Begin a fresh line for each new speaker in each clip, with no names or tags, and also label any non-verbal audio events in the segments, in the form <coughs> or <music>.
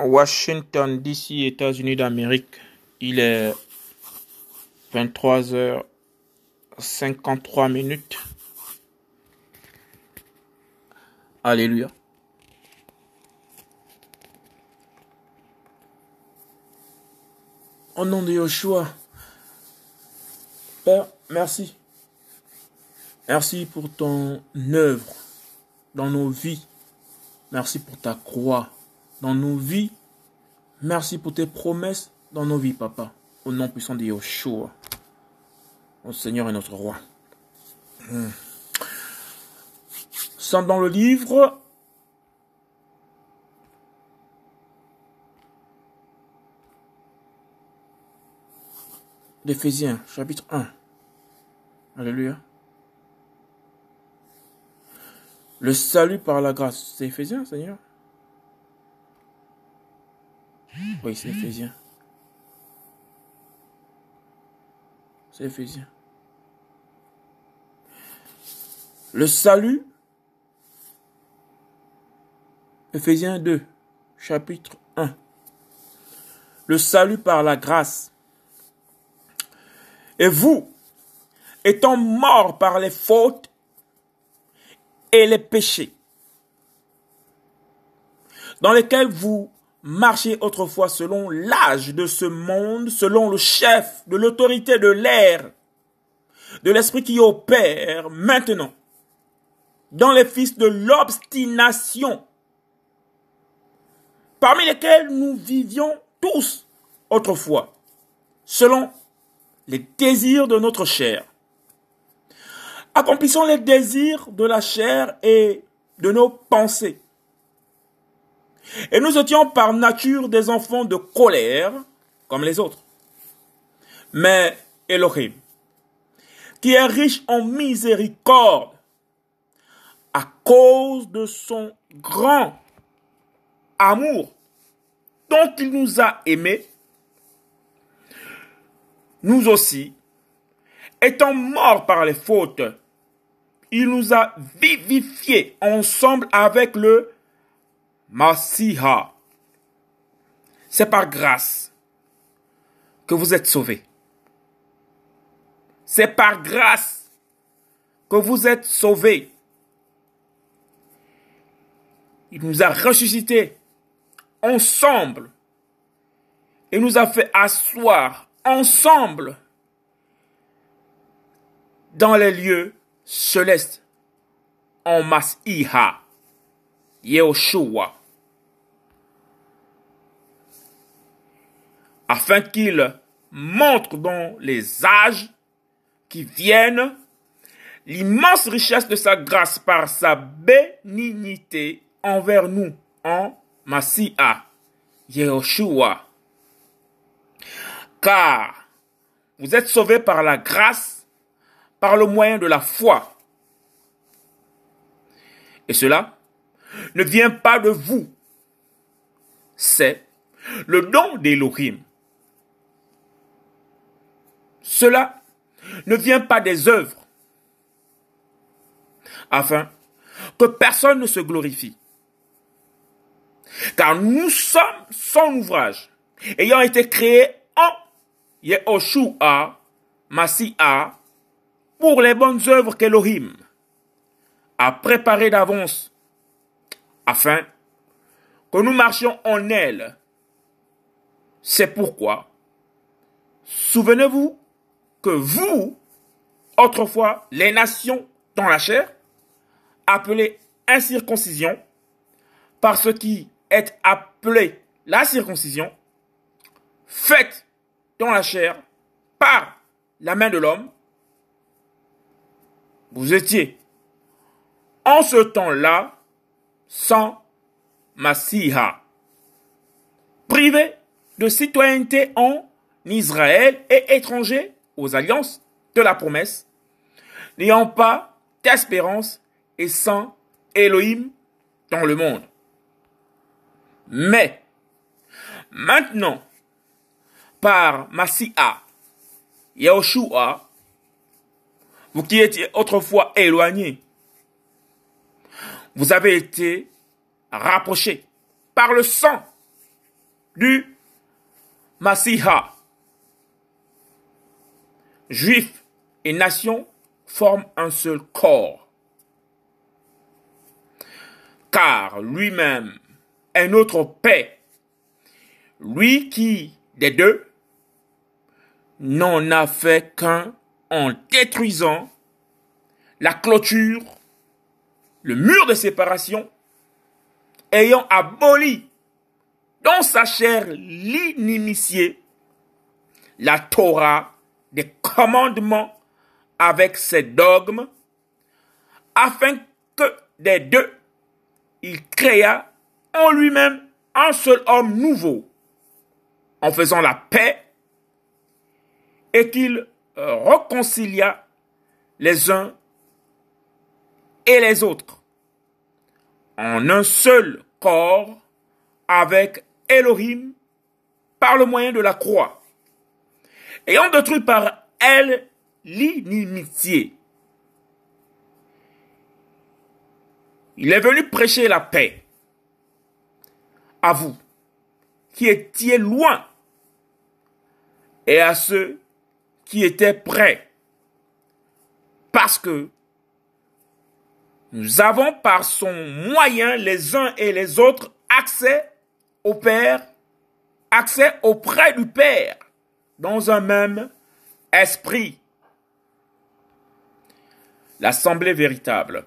Washington, D.C., États-Unis d'Amérique. Il est 23h53 minutes. Alléluia. Au nom de Yoshua. Père, merci. Merci pour ton œuvre dans nos vies. Merci pour ta croix dans nos vies. Merci pour tes promesses dans nos vies, Papa. Au nom puissant de Yoshua. Au Seigneur et notre roi. Hmm. Sans dans le livre d'Éphésiens, chapitre 1. Alléluia. Le salut par la grâce. C'est Éphésiens, Seigneur? Oui, c'est Éphésiens. C'est Éphésiens. Le salut. Éphésiens 2, chapitre 1. Le salut par la grâce. Et vous, étant morts par les fautes et les péchés, dans lesquels vous marchiez autrefois selon l'âge de ce monde, selon le chef de l'autorité de l'air, de l'esprit qui opère maintenant, dans les fils de l'obstination, parmi lesquels nous vivions tous autrefois, selon les désirs de notre chair. Accomplissons les désirs de la chair et de nos pensées. Et nous étions par nature des enfants de colère, comme les autres. Mais Elohim, qui est riche en miséricorde, à cause de son grand amour dont il nous a aimés, nous aussi, étant morts par les fautes, il nous a vivifiés ensemble avec le Masiha. C'est par grâce que vous êtes sauvés. C'est par grâce que vous êtes sauvés. Il nous a ressuscités ensemble et nous a fait asseoir ensemble dans les lieux célestes en Masiha, Yehoshua. Afin qu'il montre dans les âges qui viennent l'immense richesse de sa grâce par sa bénignité envers nous en Masiha, Yehoshua. Car vous êtes sauvés par la grâce, par le moyen de la foi. Et cela ne vient pas de vous. C'est le don d'Elohim. Cela ne vient pas des œuvres, afin que personne ne se glorifie. Car nous sommes son ouvrage, ayant été créés en Yehoshua, Masiah, pour les bonnes œuvres qu'Elohim a préparées d'avance, afin que nous marchions en elle. C'est pourquoi, souvenez-vous que vous, autrefois les nations dans la chair, appelées incirconcision, par ce qui est appelé la circoncision, faite dans la chair par la main de l'homme, vous étiez en ce temps-là sans Masiha, privé de citoyenneté en Israël et étranger aux alliances de la promesse, n'ayant pas d'espérance et sans Elohim dans le monde. Mais, maintenant, par Masiha, Yahushua, vous qui étiez autrefois éloignés, vous avez été rapprochés par le sang du Masiha. Juifs et nations forment un seul corps. Car lui-même est notre paix. Lui qui, des deux, n'en a fait qu'un en détruisant la clôture, le mur de séparation, ayant aboli dans sa chair l'inimitié, la Torah des commandements avec ses dogmes, afin que des deux, il créa en lui-même un seul homme nouveau, en faisant la paix, et qu'il reconcilia les uns et les autres en un seul corps avec Elohim par le moyen de la croix, ayant détruit par elle l'inimitié. Il est venu prêcher la paix à vous qui étiez loin et à ceux qui étaient prêts. Parce que nous avons par son moyen les uns et les autres accès au Père, accès auprès du Père, dans un même esprit. L'assemblée véritable.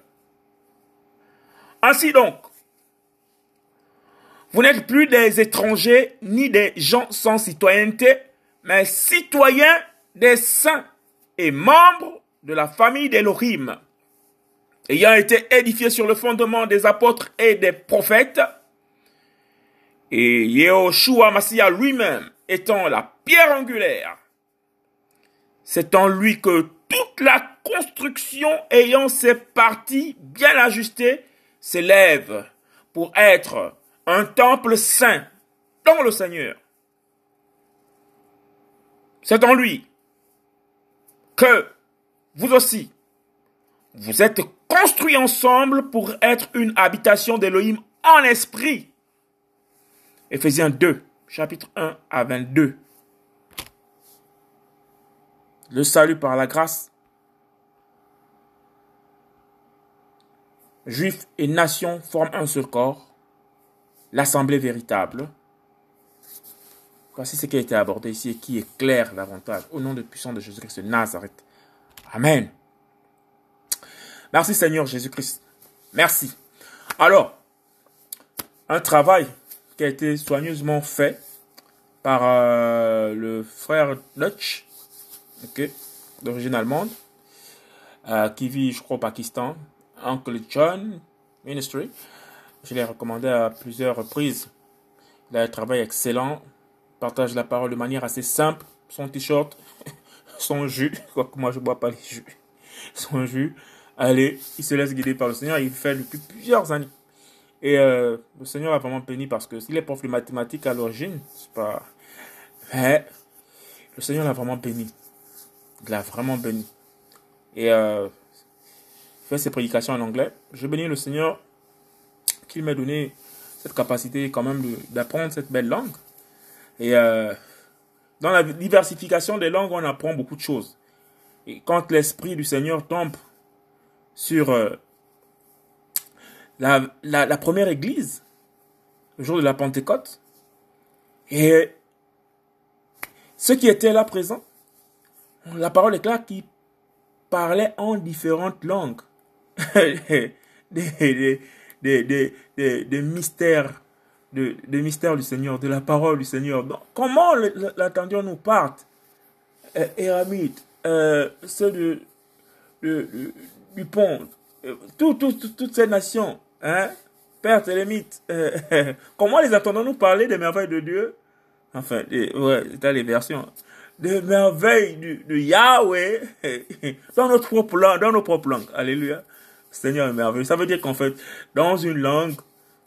Ainsi donc, vous n'êtes plus des étrangers ni des gens sans citoyenneté, mais citoyens des saints et membres de la famille d'Elohim, ayant été édifiés sur le fondement des apôtres et des prophètes, et Yehoshua Massia lui-même étant la pierre angulaire. C'est en lui que toute la construction ayant ses parties bien ajustées s'élève pour être un temple saint dans le Seigneur. C'est en lui que vous aussi, vous êtes construits ensemble pour être une habitation d'Élohim en esprit. Éphésiens 2, chapitre 1 à 22. Le salut par la grâce. Juifs et nations forment un seul corps. L'assemblée véritable. Voici ce qui a été abordé ici et qui est clair davantage. Au nom de puissant de Jésus-Christ de Nazareth. Amen. Merci Seigneur Jésus-Christ. Merci. Alors, un travail qui a été soigneusement fait par euh, le frère Dutch, d'origine allemande, euh, qui vit, je crois, au Pakistan, Uncle John Ministry. Je l'ai recommandé à plusieurs reprises. Il a un travail excellent, partage la parole de manière assez simple. Son t-shirt, <laughs> son jus, quoique moi je bois pas les jus, <laughs> son jus, allez, il se laisse guider par le Seigneur, il fait depuis plusieurs années. Et euh, le Seigneur a vraiment béni parce que s'il est prof de mathématiques à l'origine, c'est pas. Mais le Seigneur l'a vraiment béni. Il l'a vraiment béni. Et euh, fait ses prédications en anglais. Je bénis le Seigneur qu'il m'a donné cette capacité quand même d'apprendre cette belle langue. Et euh, dans la diversification des langues, on apprend beaucoup de choses. Et quand l'Esprit du Seigneur tombe sur euh, la, première église, le jour de la Pentecôte. Et ceux qui étaient là présents, la parole est claire, qui parlaient en différentes langues. <laughs> des, des, des, mystères de, des mystères du Seigneur, de la parole du Seigneur. comment l'attendions-nous partent Éramite, euh, ceux de, du pont, euh, toutes ces nations, Hein? Père Télémite, euh, <laughs> comment les attendons-nous parler des merveilles de Dieu? Enfin, ouais, c'est les versions. Des merveilles de Yahweh <laughs> dans notre propre langue, dans nos propres langues. Alléluia. Seigneur est merveilleux. Ça veut dire qu'en fait, dans une langue,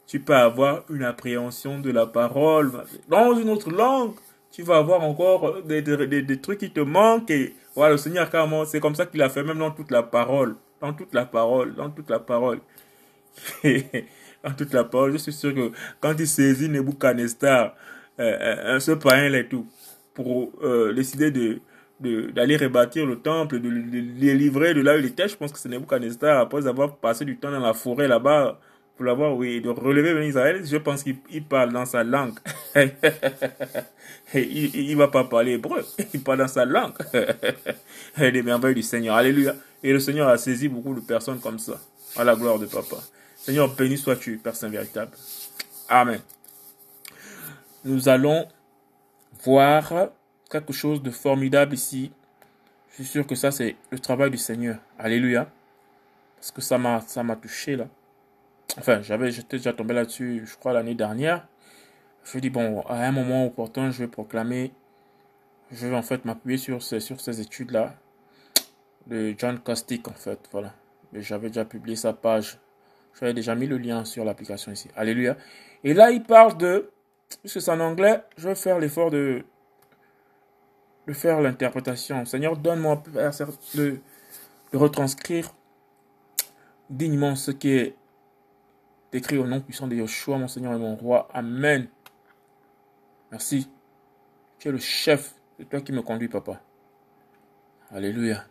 tu peux avoir une appréhension de la parole. Dans une autre langue, tu vas avoir encore des, trucs qui te manquent. Et voilà, le Seigneur, c'est comme ça qu'il a fait même dans toute la parole. Dans toute la parole, dans toute la parole. <laughs> dans toute la parole, je suis sûr que quand il saisit Nebuchadnezzar, ce païen et tout, pour décider de d'aller rebâtir le temple, de, les livrer de là où il était. Je pense que c'est Nebuchadnezzar, après avoir passé du temps dans la forêt là-bas, pour l'avoir, oui, de relever Ben Israël, je pense qu'il parle dans sa langue. il ne va pas parler hébreu, il parle dans sa langue. <laughs> Les <laughs> merveilles du Seigneur. Alléluia. Et le Seigneur a saisi beaucoup de personnes comme ça. À la gloire de Papa. Seigneur, béni sois-tu, Père Saint véritable. Amen. Nous allons voir quelque chose de formidable ici. Je suis sûr que ça, c'est le travail du Seigneur. Alléluia. Parce que ça m'a, ça m'a touché là. Enfin, j'avais, j'étais déjà tombé là-dessus, je crois, l'année dernière. Je dis, bon, à un moment opportun, je vais proclamer, je vais en fait m'appuyer sur ces, sur ces études-là de John Costick, en fait, voilà. J'avais déjà publié sa page. J'avais déjà mis le lien sur l'application ici. Alléluia. Et là, il parle de, puisque c'est en anglais, je vais faire l'effort de, de faire l'interprétation. Seigneur, donne-moi de, de retranscrire dignement ce qui est écrit au nom puissant de Yeshua, mon Seigneur et mon roi. Amen. Merci. Tu es le chef. C'est toi qui me conduis, papa. Alléluia.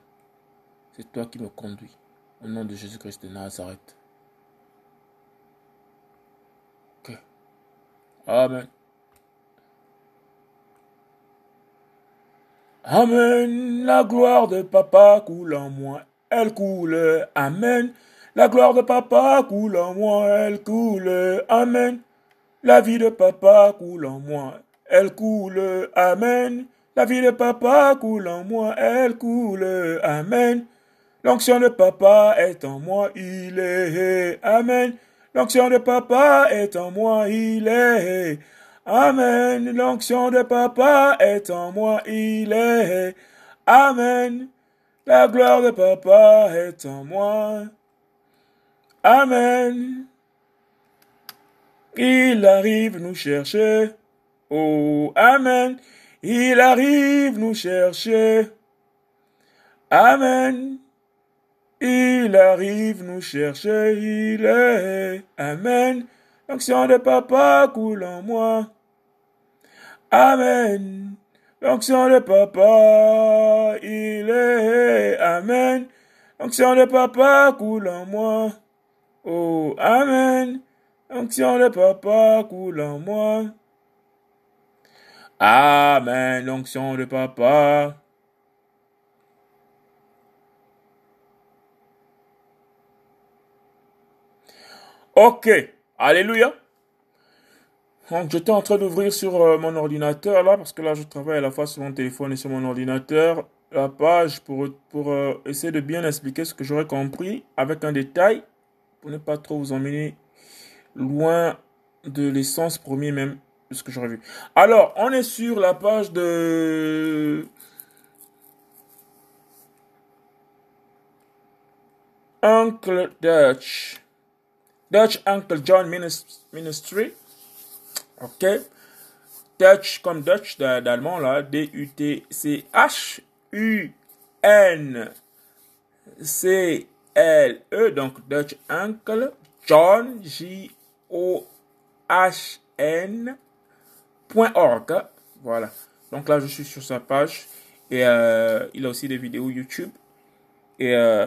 C'est toi qui me conduis. Au nom de Jésus-Christ de Nazareth. Amen. Amen. La gloire de papa coule en moi. Elle coule. Amen. La gloire de papa coule en moi, elle coule, Amen. La vie de papa coule en moi, elle coule, Amen. La vie de papa coule en moi, elle coule, Amen. L'onction de papa est en moi, il est, Amen. L'onction de papa est en moi, il est, Amen. L'onction de papa est en moi, il est, Amen. La gloire de papa est en moi. Amen. Il arrive nous chercher. Oh, Amen. Il arrive nous chercher. Amen. Il arrive nous chercher. Il est. Amen. L'action de papa coule en moi. Amen. L'action de papa, il est. Amen. L'action de papa coule en moi. Oh, Amen. L'onction de papa coule en moi. Amen. L'onction de papa. Ok. Alléluia. Donc, j'étais en train d'ouvrir sur euh, mon ordinateur là, parce que là, je travaille à la fois sur mon téléphone et sur mon ordinateur, la page pour, pour euh, essayer de bien expliquer ce que j'aurais compris avec un détail pour ne pas trop vous emmener loin de l'essence premier même de ce que j'aurais vu. Alors, on est sur la page de Uncle Dutch. Dutch Uncle John Ministry. Ok. Dutch comme Dutch d'allemand là. D-U-T-C-H. U-N-C L-E, donc Dutch Uncle, John, J-O-H-N.org. Voilà. Donc là, je suis sur sa page. Et euh, il a aussi des vidéos YouTube. Et euh,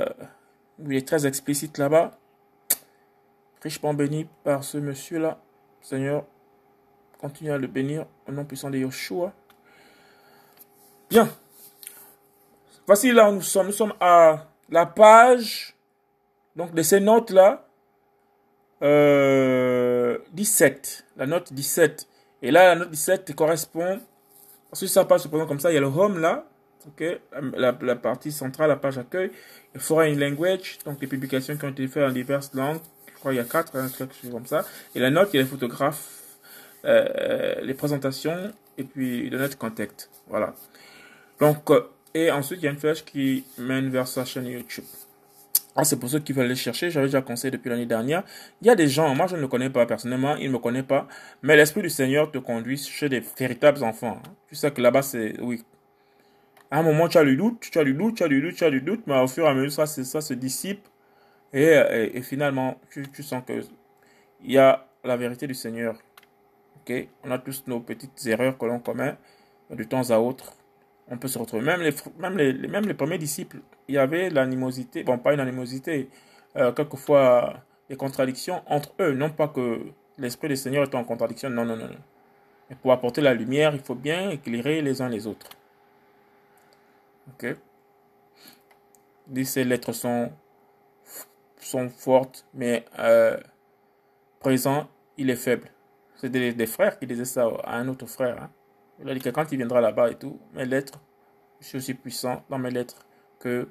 il est très explicite là-bas. Richement béni par ce monsieur-là. Seigneur, continue à le bénir au nom puissant de Yeshua. Bien. Voici là où nous sommes. Nous sommes à la page donc de ces notes-là, euh, 17, la note 17. Et là, la note 17 correspond, parce que ça passe comme ça, il y a le home là, ok, la, la partie centrale, la page accueil, foreign language, donc les publications qui ont été faites en diverses langues, crois qu'il y a quatre, hein, quelque chose comme ça. Et la note, il y a les photographes, euh, les présentations, et puis le note contact. Voilà. Donc, euh, et ensuite, il y a une flèche qui mène vers sa chaîne YouTube. Ah, c'est pour ceux qui veulent les chercher. J'avais déjà conseillé depuis l'année dernière. Il y a des gens, moi je ne le connais pas personnellement, il ne me connaît pas, mais l'Esprit du Seigneur te conduit chez des véritables enfants. Tu sais que là-bas, c'est. Oui. À un moment, tu as le doute, tu as le doute, tu as le doute, tu as le doute, mais au fur et à mesure, ça, ça se dissipe. Et, et, finalement, tu, sens que il y a la vérité du Seigneur Ok, on a tous nos petites erreurs que l'on commet de temps à autre. On peut se retrouver. Même les premiers disciples, il y avait l'animosité, bon, pas une animosité, euh, quelquefois des contradictions entre eux. Non pas que l'Esprit du Seigneur est en contradiction, non, non, non. Et pour apporter la lumière, il faut bien éclairer les uns les autres. Ok? Ces lettres sont, sont fortes, mais euh, présent, il est faible. C'est des, frères qui disaient ça à un autre frère. Hein. Il a dit que quand il viendra là-bas et tout, mes lettres, je suis aussi puissant dans mes lettres que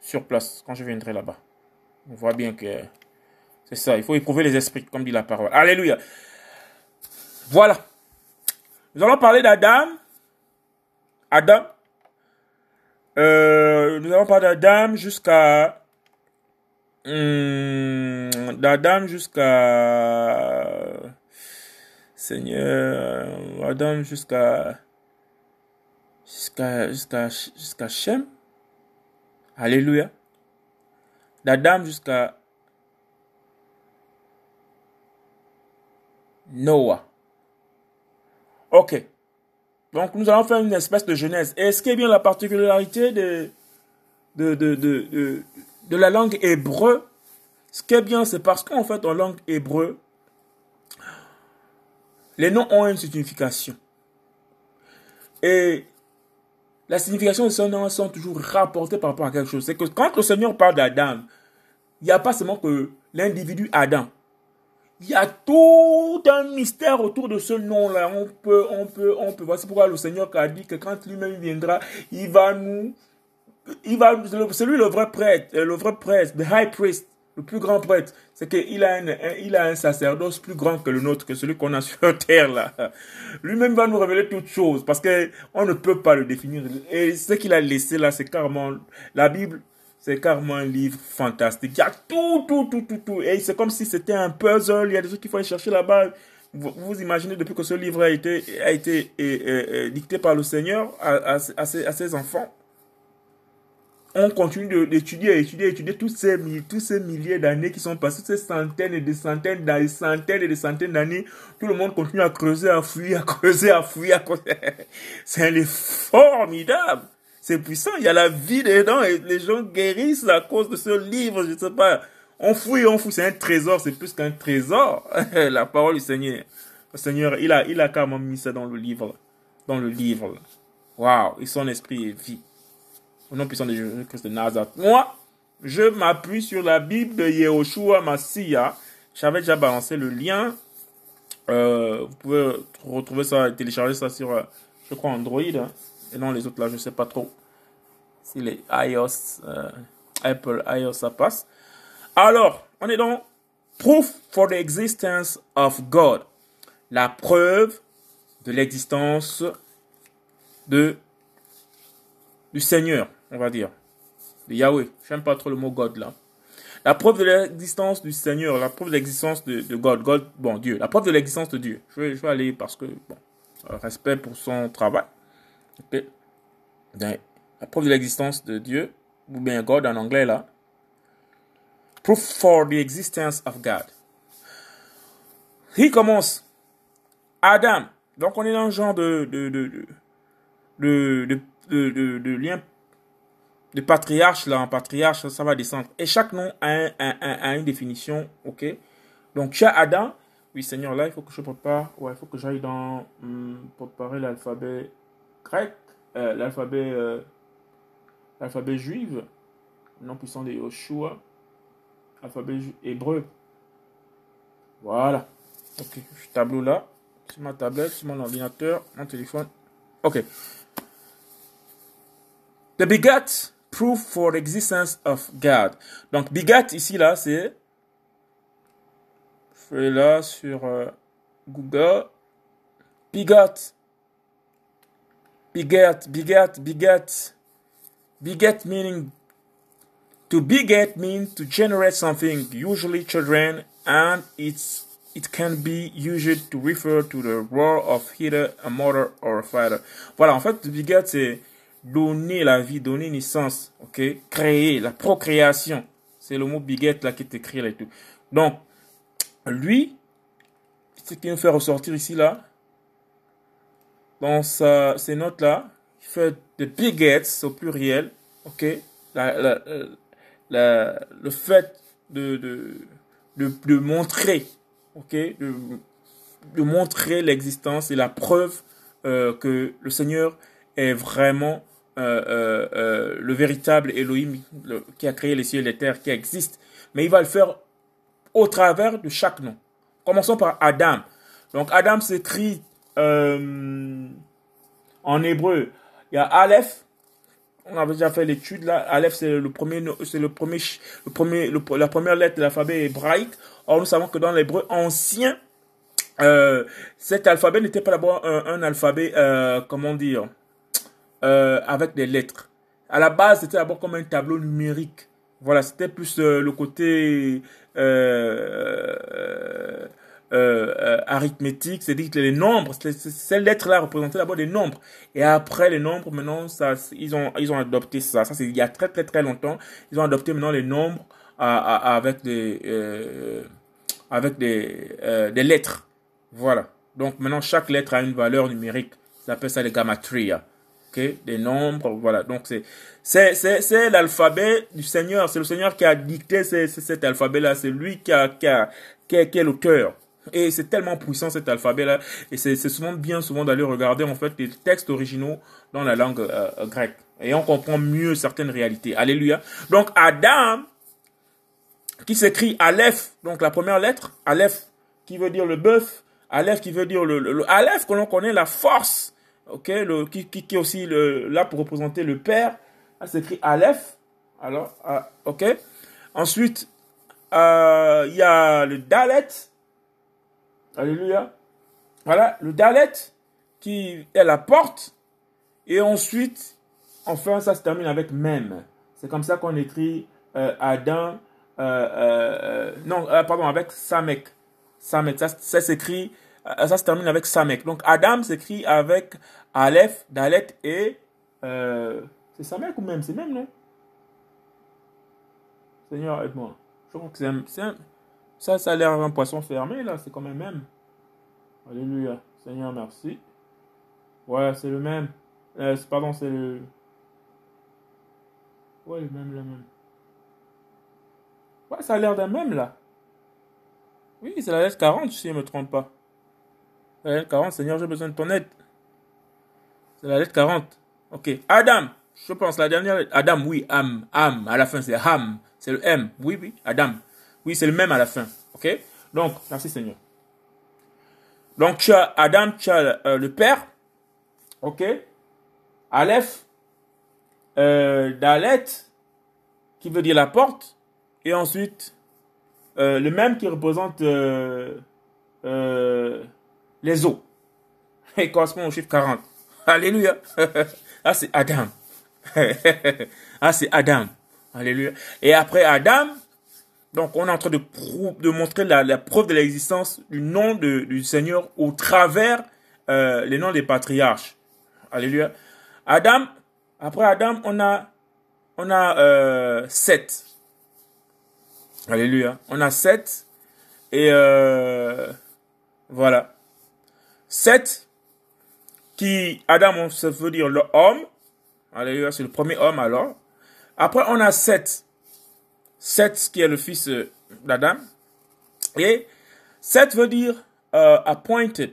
sur place quand je viendrai là-bas. On voit bien que c'est ça. Il faut éprouver les esprits, comme dit la parole. Alléluia. Voilà. Nous allons parler d'Adam. Adam. Euh, nous allons parler d'Adam jusqu'à hum, d'Adam jusqu'à Seigneur Adam jusqu'à jusqu'à jusqu'à jusqu'à Shem. Alléluia. D'Adam jusqu'à Noah. Ok. Donc nous allons faire une espèce de genèse. Et ce qui est bien la particularité de, de, de, de, de la langue hébreu, ce qui est bien, c'est parce qu'en fait, en langue hébreu, les noms ont une signification. Et la signification de ces noms sont toujours rapportées par rapport à quelque chose. C'est que quand le Seigneur parle d'Adam, il n'y a pas seulement que l'individu Adam. Il y a tout un mystère autour de ce nom-là. On peut, on peut, on peut. Voici pourquoi le Seigneur a dit que quand lui-même viendra, il va nous, il va, c'est lui le vrai prêtre, le vrai prêtre, le high priest, le plus grand prêtre. C'est qu'il a un, il a un sacerdoce plus grand que le nôtre, que celui qu'on a <laughs> sur terre là. Lui-même va nous révéler toutes choses parce que on ne peut pas le définir. Et ce qu'il a laissé là, c'est carrément la Bible c'est carrément un livre fantastique. Il y a tout, tout, tout, tout, tout. Et c'est comme si c'était un puzzle. Il y a des trucs qu'il faut aller chercher là-bas. Vous, vous, imaginez depuis que ce livre a été, a été dicté par le Seigneur à, ses, enfants. On continue d'étudier, étudier, étudier tous ces, tous ces milliers d'années qui sont passées, ces centaines et des centaines, des centaines et des centaines d'années. Tout le monde continue à creuser, à fouiller, à creuser, à fouiller. <laughs> C'est un formidable. C'est puissant. Il y a la vie dedans et les gens guérissent à cause de ce livre. Je ne sais pas. On fouille, on fouille. C'est un trésor. C'est plus qu'un trésor. <laughs> la parole du Seigneur. Le Seigneur, il a, il a carrément mis ça dans le livre. Dans le livre. Waouh. Et son esprit est vie. Au nom puissant de Jésus-Christ de Nazareth. Moi, je m'appuie sur la Bible de Yehoshua Massia. J'avais déjà balancé le lien. Euh, vous pouvez retrouver ça, télécharger ça sur, euh, je crois, Android. Hein. Et non, les autres là, je ne sais pas trop si les iOS, euh, Apple iOS, ça passe. Alors, on est dans Proof for the existence of God. La preuve de l'existence de du Seigneur, on va dire. De Yahweh. J'aime pas trop le mot God là. La preuve de l'existence du Seigneur, la preuve de l'existence de, de, God, God, bon Dieu, la preuve de l'existence de Dieu. Je vais, je vais aller parce que, bon, respect pour son travail. La preuve de l'existence de Dieu, ou bien God en anglais là. Proof for the existence of God. Il commence. Adam. Donc on est dans un genre de, de, de, de, de, lien de patriarche là, en patriarche, ça va descendre. Et chaque nom a, a, une définition, ok? Donc, tu as Adam. Oui, Seigneur, là, il faut que je prépare. Ouais, il faut que j'aille dans. Hmm, préparer l'alphabet grec, euh, l'alphabet euh, l'alphabet juif, nom puissant de Yoshua, alphabet hébreu. Voilà. Ok, tableau là, sur ma tablette, sur mon ordinateur, mon téléphone. Ok. The begat proof for existence of God. Donc begat ici là, c'est je fais là sur euh, Google. Begat beget, beget, beget. Beget meaning to beget means to generate something, usually children, and it's it can be used to refer to the role of either a mother or a father. Voilà, en fait, beget c'est donner la vie, donner naissance, ok, créer, la procréation. C'est le mot beget là qui est écrit là et tout. Donc, lui, ce qui nous fait ressortir ici, là, dans ces notes-là, il fait de bigots au pluriel, ok, la, le fait de, de, de, montrer, ok, de, montrer l'existence et la preuve euh, que le Seigneur est vraiment euh, euh, euh, le véritable Elohim qui a créé les cieux et les terres, qui existe. Mais il va le faire au travers de chaque nom. Commençons par Adam. Donc Adam s'écrit en hébreu. Il y a Aleph. On avait déjà fait l'étude là. Aleph c'est le premier, c'est le premier, le premier, la première lettre de l'alphabet hébraïque. Or nous savons que dans l'hébreu ancien, cet alphabet n'était pas d'abord un, alphabet, comment dire, euh, avec des lettres. À la base, c'était d'abord comme un tableau numérique. Voilà, c'était plus euh, le côté euh, euh arithmétique, c'est-à-dire les nombres, ces lettres-là représentaient d'abord des nombres. Et après les nombres, maintenant, ça, ils ont, ils ont adopté ça. Ça, c'est il y a très très très longtemps. Ils ont adopté maintenant les nombres avec des, avec des, des lettres. Voilà. Donc maintenant, chaque lettre a une valeur numérique. Ça s'appelle ça les gamatria des nombres, voilà. Donc c'est c'est c'est l'alphabet du Seigneur, c'est le Seigneur qui a dicté cet alphabet là, c'est lui qui a qui a qui est, l'auteur. Et c'est tellement puissant cet alphabet-là. Et c'est souvent bien souvent d'aller regarder en fait les textes originaux dans la langue euh, grecque. Et on comprend mieux certaines réalités. Alléluia. Donc Adam, qui s'écrit Aleph, donc la première lettre, Aleph qui veut dire le bœuf, Aleph qui veut dire le, le, le Aleph que l'on connaît la force ok, qui, qui, est aussi là pour représenter le père, c'est écrit Aleph, alors, ah, ok. Ensuite, euh, il y a le Dalet, alléluia, voilà, le Dalet qui est la porte, et ensuite, enfin, ça se termine avec même. C'est comme ça qu'on écrit euh, Adam, euh, euh non, pardon, avec Samek. Samek, ça, ça s'écrit ça se termine avec Samek. Donc Adam s'écrit avec Aleph, Dalet et... C'est Samek ou même? C'est même, non? Seigneur, aide-moi. Je crois que c'est un, Ça, ça a l'air un poisson fermé, là. C'est quand même même. Alléluia. Seigneur, merci. Ouais, c'est le même. Euh, pardon, c'est le... Ouais, le même, le même. Ouais, ça a l'air d'un même, là. Oui, c'est la lettre 40, si je ne me trompe pas. La lettre 40, Seigneur, j'ai besoin de ton aide. C'est la lettre 40. Ok. Adam, je pense la dernière lettre. Adam, oui, Am, Am. À la fin, c'est Ham. C'est le M. Oui, oui, Adam. Oui, c'est le même à la fin. Ok? Donc, merci Seigneur. Donc, tu as Adam, tu as euh, le Père. Ok? Aleph. Euh, Dalet, qui veut dire la porte. Et ensuite, euh, le même qui représente les eaux. Et correspond au chiffre 40. Alléluia. <laughs> ah, c'est Adam. <laughs> ah, c'est Adam. Alléluia. Et après Adam, donc on est en train de, montrer la, preuve de l'existence du nom du Seigneur au travers euh, les noms des patriarches. Alléluia. Adam, après Adam, on a, on a euh, sept. Alléluia. On a sept. Et euh, voilà. 7, qui, Adam, ça veut dire le homme. Alléluia, c'est le premier homme alors. Après, on a 7. 7 qui est le fils euh, d'Adam. Et 7 veut dire euh, appointed.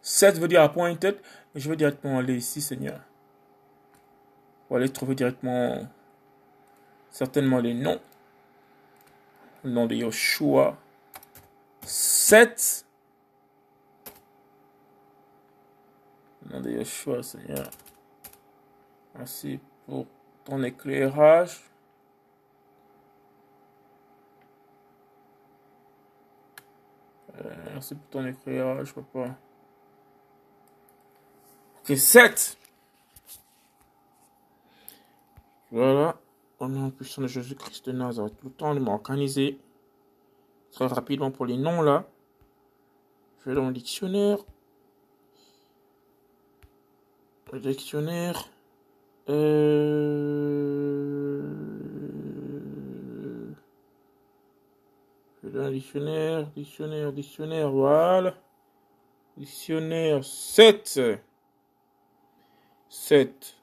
7 veut dire appointed. Je vais directement aller ici, Seigneur. Pour aller trouver directement certainement les noms. Le nom de Yoshua. 7 nom de Yeshua, Seigneur. Merci pour ton éclairage. Merci pour ton éclairage, papa. Ok, 7. Voilà. Au nom puissant de Jésus-Christ de Nazareth, tout le temps de m'organiser très rapidement pour les noms là. Je vais dans le dictionnaire. Le dictionnaire. Euh... Dictionnaire, dictionnaire, dictionnaire, voilà. Dictionnaire 7. 7.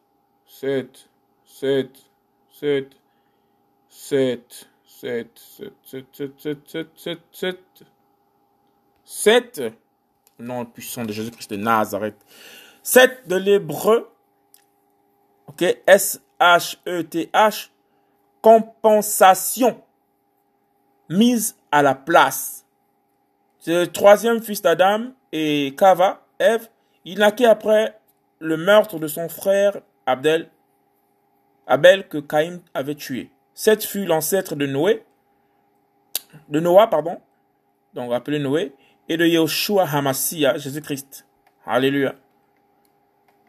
7. 7. 7. 7. 7. 7. 7. 7. 7. 7. 7. 7. Nom puissant de Jésus-Christ de Nazareth. 7 de l'hébreu. Ok. S-H-E-T-H. Compensation. Mise à la place. Le troisième fils d'Adam et Kava, Ève. Il naquit après le meurtre de son frère Abdel, Abel que Caïn avait tué. Seth fut l'ancêtre de Noé, de Noah, pardon, donc appelé Noé, et de Yeshua Hamassia, Jésus-Christ. Alléluia.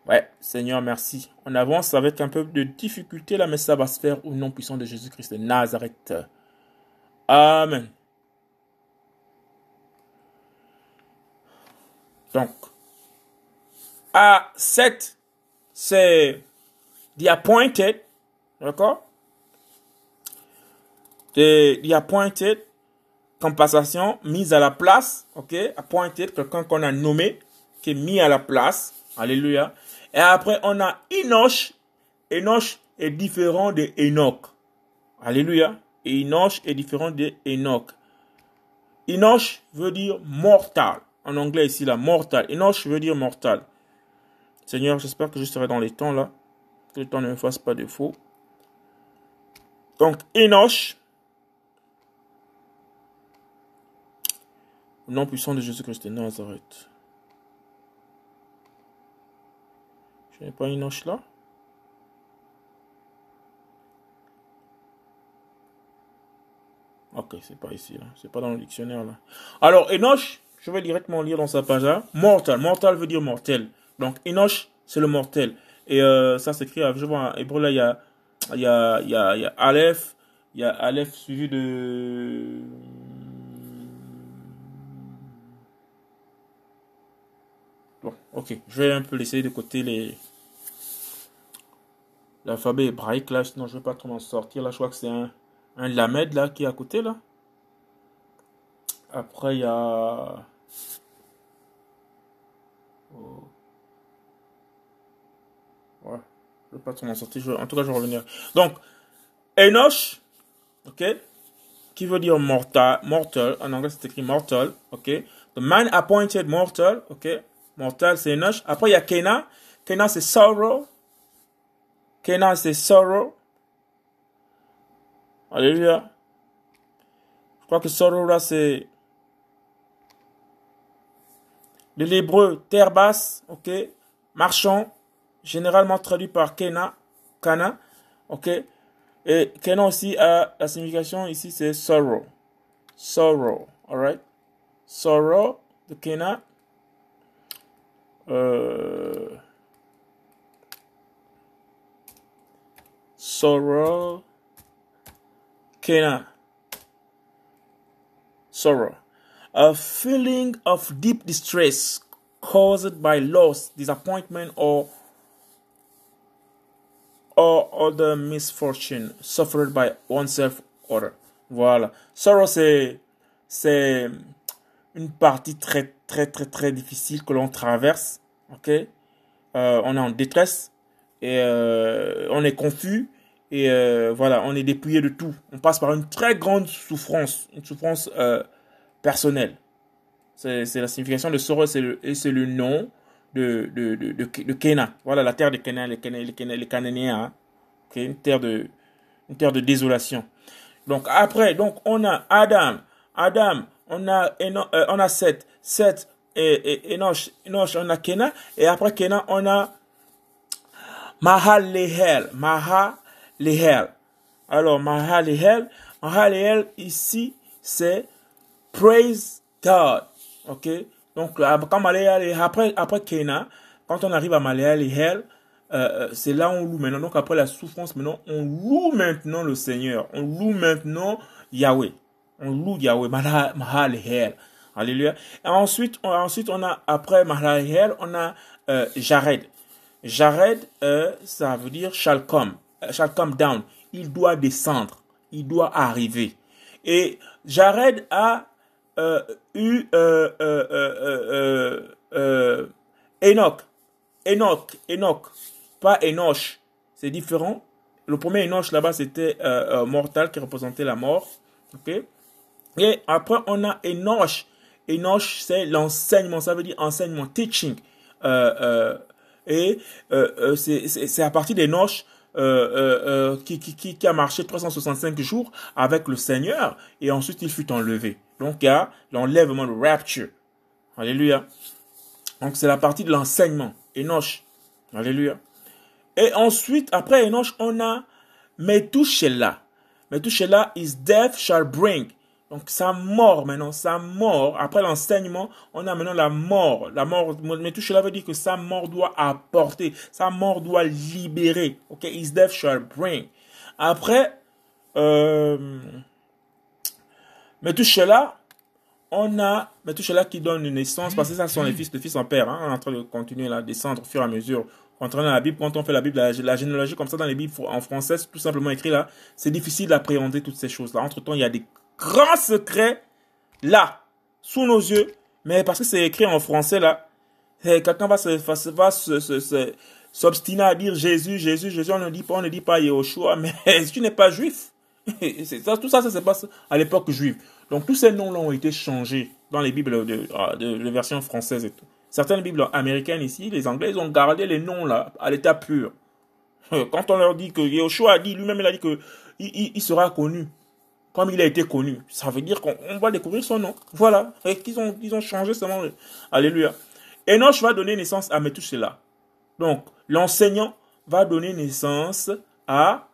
Ouais, Seigneur, merci. On avance avec un peu de difficulté là, mais ça va se faire au nom puissant de Jésus-Christ de Nazareth. Amen. Donc, à 7, c'est the appointed, d'accord? The appointed, compensation, mise à la place, ok? Appointed, quelqu'un qu'on a nommé, qui est mis à la place, alléluia. Et après, on a Enoch. Enoch est différent de Enoch. Alléluia. Enoch est différent de Enoch. Enoch veut dire mortal. En anglais ici, là, mortal. Enoch veut dire mortal. Seigneur, j'espère que je serai dans les temps là. Que le temps ne me fasse pas défaut. Donc, Enoch. Nom puissant de Jésus-Christ de Nazareth. Je n'ai pas Enoch là. Ok, c'est pas ici là. C'est pas dans le dictionnaire là. Alors, Enoch, je vais directement lire dans sa page là. Mortal. Mortal veut dire mortel. Donc, Enoch, c'est le mortel. Et euh, ça s'écrit, je vois, en hébreu là, il y a, y a, y a, y a Aleph. Il y a Aleph suivi de. Bon, ok. Je vais un peu laisser de côté les. L'alphabet hébraïque là, sinon je vais pas trop m'en sortir. Là, je crois que c'est un, un lamed là qui est à côté là. Après, il y a. Oh. Ouais, je vais pas trop m'en sortir. En tout cas, je vais revenir. Donc, Enoch, ok, qui veut dire mortal, mortal. En anglais, c'est écrit mortal, ok. The man appointed mortal, ok. Mortal, c'est Enoch. Après, il y a Kena. Kena, c'est sorrow. Kena, c'est sorrow. Alléluia. Je crois que sorrow, là, c'est de l'hébreu terre basse, ok, marchand, généralement traduit par Kena, Kana, ok, et Kena aussi a la signification ici c'est sorrow, sorrow, alright, sorrow de Kena, euh, sorrow, Kena, sorrow. A feeling of deep distress caused by loss, disappointment, or or other misfortune suffered by oneself or Voilà. Sorrow, c'est, c'est une partie très, très, très, très difficile que l'on traverse. Ok? Euh, on est en détresse et euh, on est confus et euh, voilà, on est dépouillé de tout. On passe par une très grande souffrance, une souffrance euh, personnel. C'est la signification de Soros et c'est le nom de, de, de, de, Kena. Voilà la terre de Kena, les, les, les Cananéens. Hein. une, terre de, une terre de désolation. Donc après, donc on a Adam. Adam, on a, euh, on a Seth. Seth et, Enoch, Enoch, on a Kena. Et après Kena, on a Mahalehel. Mahalehel. Alors Mahalehel. Mahalehel ici, c'est Praise God. Ok? Donc, quand après, après Kena, quand on arrive à Maléal et Hell, euh, euh, c'est là on loue maintenant. Donc, après la souffrance, maintenant, on loue maintenant le Seigneur. On loue maintenant Yahweh. On loue Yahweh. Mahal Hell. Alléluia. Et ensuite, on, ensuite, on a, après Mahal Hell, on a euh, Jared. Jared, euh, ça veut dire shall come. Shall come down. Il doit descendre. Il doit arriver. Et Jared a euh, eu euh, euh, euh, Enoch. Enoch, Enoch, pas Enoch. C'est différent. Le premier Enoch là-bas, c'était mortal qui représentait la mort. ok Et après, on a Enoch. Enoch, c'est l'enseignement, ça veut dire enseignement, teaching. et c'est à partir d'Enoch euh, euh, euh, qui, qui, qui, a marché 365 jours avec le Seigneur et ensuite il fut enlevé. Donc il y a l'enlèvement, le rapture. Alléluia. Donc c'est la partie de l'enseignement. Enoch. Alléluia. Et ensuite, après Enoch, on a Methuselah. Methuselah is death shall bring. Donc sa mort maintenant, sa mort, après l'enseignement, on a maintenant la mort. La mort, mais tout cela veut dire que sa mort doit apporter, sa mort doit libérer. Ok, his death shall bring. Après, euh, mais tout cela, on a, mais tout cela qui donne une naissance, parce que ça sont les fils de fils en père. Hein, on est en train de continuer à descendre au fur et à mesure. Quand on la Bible, quand on fait la Bible, la, la généalogie comme ça dans les Bibles en français, tout simplement écrit là, c'est difficile d'appréhender toutes ces choses-là. Entre temps, il y a des grand secret là, sous nos yeux, mais parce que c'est écrit en français là, quelqu'un va se, va s'obstiner à dire Jésus, Jésus, Jésus, on ne dit pas, on ne dit pas Yahushua, mais <laughs> tu n'es pas juif, <laughs> ça, tout ça, ça se passe à l'époque juive. Donc tous ces noms-là ont été changés dans les Bibles de, ah, de, version française et tout. Certaines Bibles américaines ici, les Anglais, ils ont gardé les noms là à l'état pur. <laughs> Quand on leur dit que Yahushua a dit, lui-même il a dit que il sera connu comme il a été connu. Ça veut dire qu'on va découvrir son nom. Voilà. Et qu'ils ont, ils ont changé nom. Alléluia. Enoch va donner naissance à Methuselah. Donc, l'enseignant va donner naissance à,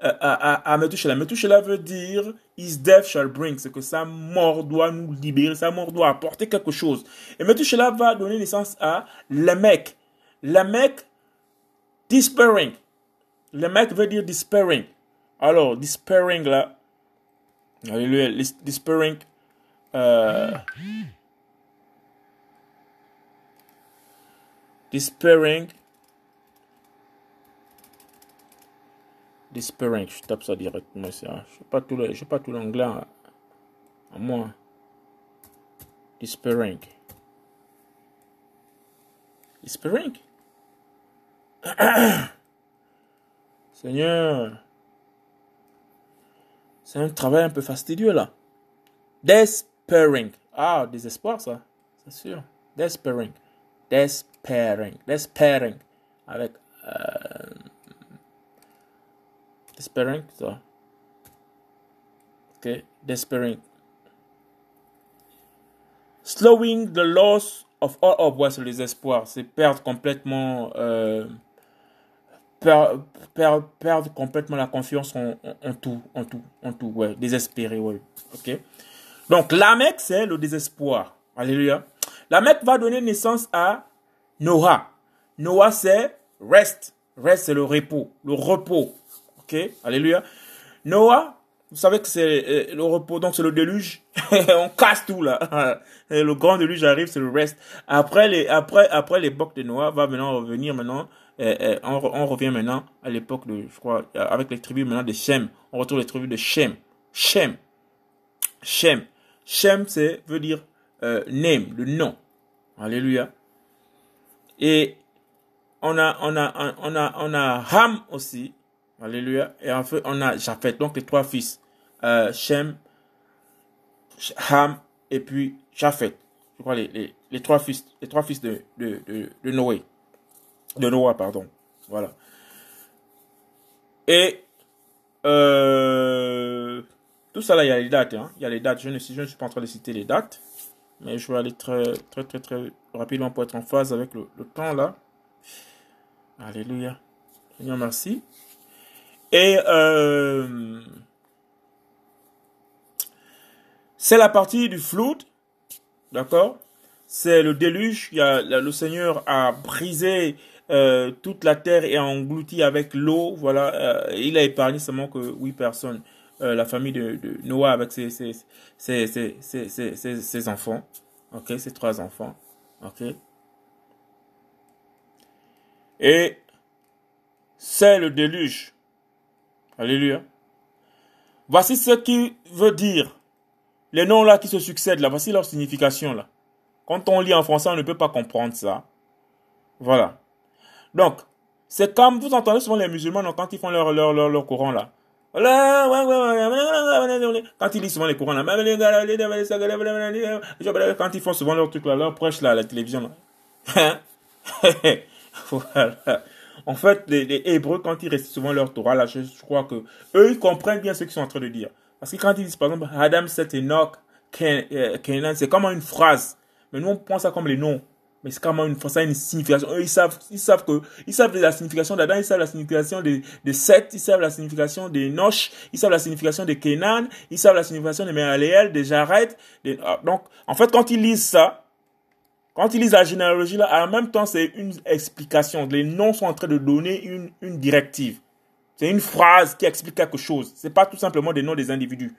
à, à, à Methuselah. Methuselah veut dire His death shall bring. C'est que sa mort doit nous libérer. Sa mort doit apporter quelque chose. Et Methuselah va donner naissance à Lamech. Lamech, despairing. Lamech veut dire despairing. Alors, despairing là, Alléluia. Despairing. Uh, despairing. Despairing. Je tape ça directement. Je n'ai pas tout le, pas tout l'anglais à, à moi. Despairing. Despairing. <coughs> Seigneur. C'est un travail un peu fastidieux là. Despairing. Ah, désespoir ça. C'est sûr. Despairing. Despairing. Despairing. Avec. Euh, despairing, ça. Ok. Despairing. Slowing the loss of all of ouais, c'est le désespoir. C'est perdre complètement. Euh, perdre, complètement la confiance en, en, tout, en tout, en tout, ouais, désespéré, ouais, ok. Donc, Lamech, c'est le désespoir. Alléluia. Lamech va donner naissance à Noah. Noah, c'est rest. Rest, c'est le repos, le repos. Ok. Alléluia. Noah, vous savez que c'est euh, le repos, donc c'est le déluge. <laughs> on casse tout là. <laughs> le grand déluge arrive, c'est le rest. Après les, après, après l'époque de Noah, va maintenant revenir maintenant on, revient maintenant à l'époque de, je crois, avec les tribus maintenant de Shem. On retrouve les tribus de Shem. Shem. Shem. Shem, c'est, veut dire euh, name, le nom. Alléluia. Et on a, on a, on a, on a Ham aussi. Alléluia. Et en fait, on a Japhet. Donc les trois fils. Euh, Shem, Ham et puis Japhet. Je crois les, les, trois fils, les trois fils de, de, de Noé de Noah, pardon. Voilà. Et euh, tout ça là, il y a les dates. Hein. Il y a les dates. Je ne, je ne suis pas en train de citer les dates. Mais je vais aller très, très, très, très rapidement pour être en phase avec le, temps là. Alléluia. Seigneur, merci. Et euh, c'est la partie du flood. D'accord? C'est le déluge. Il y a, le Seigneur a brisé euh, toute la terre est engloutie avec l'eau. Voilà, euh, il a épargné seulement que huit personnes. Euh, la famille de, Noah avec ses, ses, ses, enfants. Ok, ses trois enfants. Ok. Et c'est le déluge. Alléluia. Voici ce qui veut dire. Les noms là qui se succèdent là, voici leur signification là. Quand on lit en français, on ne peut pas comprendre ça. Voilà. Donc, c'est comme vous entendez souvent les musulmans quand ils font leur, leur, leur, leur courant là. Quand ils lisent souvent les courants là, quand ils font souvent leur truc là, leur prêche là à la télévision là. <laughs> voilà. En fait, les, les, Hébreux, quand ils récitent souvent leur Torah, là, je, crois que eux, ils comprennent bien ce qu'ils sont en train de dire. Parce que quand ils disent, par exemple, Adam, Seth, Enoch, Kenan, c'est comme une phrase. Mais nous, on prend ça comme les noms. Mais c'est comme une phrase, ça une signification. Ils savent, ils savent que, ils savent la signification d'Adam, ils savent la signification de, de Seth, ils savent la signification de Noch, ils savent la signification de Kenan, ils savent la signification de Méaléel, de Jared. Ah, donc, en fait, quand ils lisent ça, quand ils lisent la généalogie, là, en même temps, c'est une explication. Les noms sont en train de donner une, une directive. C'est une phrase qui explique quelque chose. C'est pas tout simplement des noms des individus.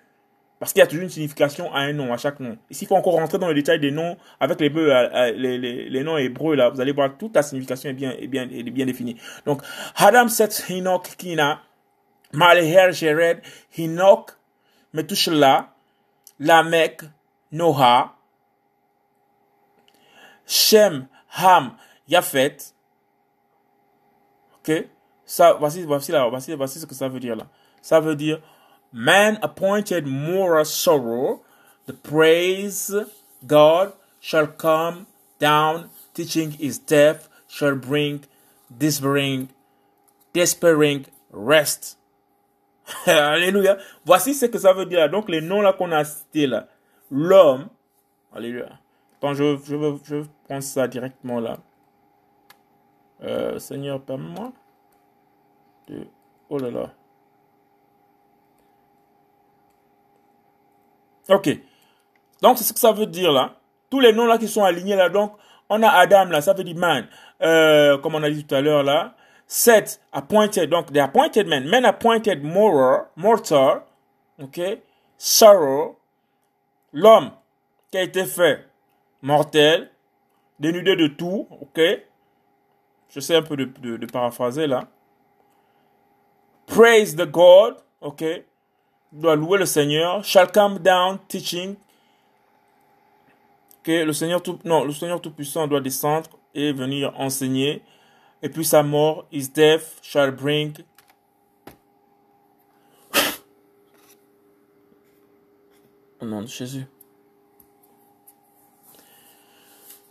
Parce qu'il y a toujours une signification à un nom, à chaque nom. Ici, il faut encore rentrer dans le détail des noms avec les, euh, euh, les, noms hébreux, là. Vous allez voir, toute la signification est bien, définie. Donc, Adam, Seth, Hinok, Kina, Maleher, Jared, Hinok, Metushla, Lamek, Noah, Shem, Ham, Yafet. Ok? Ça, voici, voici, là, voici, voici ce que ça veut dire là. Ça veut dire, man appointed more sorrow, the praise God shall come down, teaching his death shall bring despairing, despairing rest. <laughs> Alléluia. Voici ce que ça veut dire. Donc les noms là qu'on a cités là. L'homme. Alléluia. Quand je, je, je prends ça directement là. Euh, Seigneur, permets-moi. Oh là là. Ok. Donc, c'est ce que ça veut dire là. Tous les noms là qui sont alignés là. Donc, on a Adam là, ça veut dire man. Euh, comme on a dit tout à l'heure là. Set, appointed. Donc, the appointed men. Men appointed mortal. Ok. Sorrow. L'homme qui a été fait mortel, dénudé de tout, ok Je sais un peu de, paraphraser là. Praise the God, ok doit louer le Seigneur. Shall come down teaching. Que le Seigneur tout, non, le Seigneur tout-puissant doit descendre et venir enseigner. Et puis sa mort, his death shall bring <coughs> au nom de Jésus.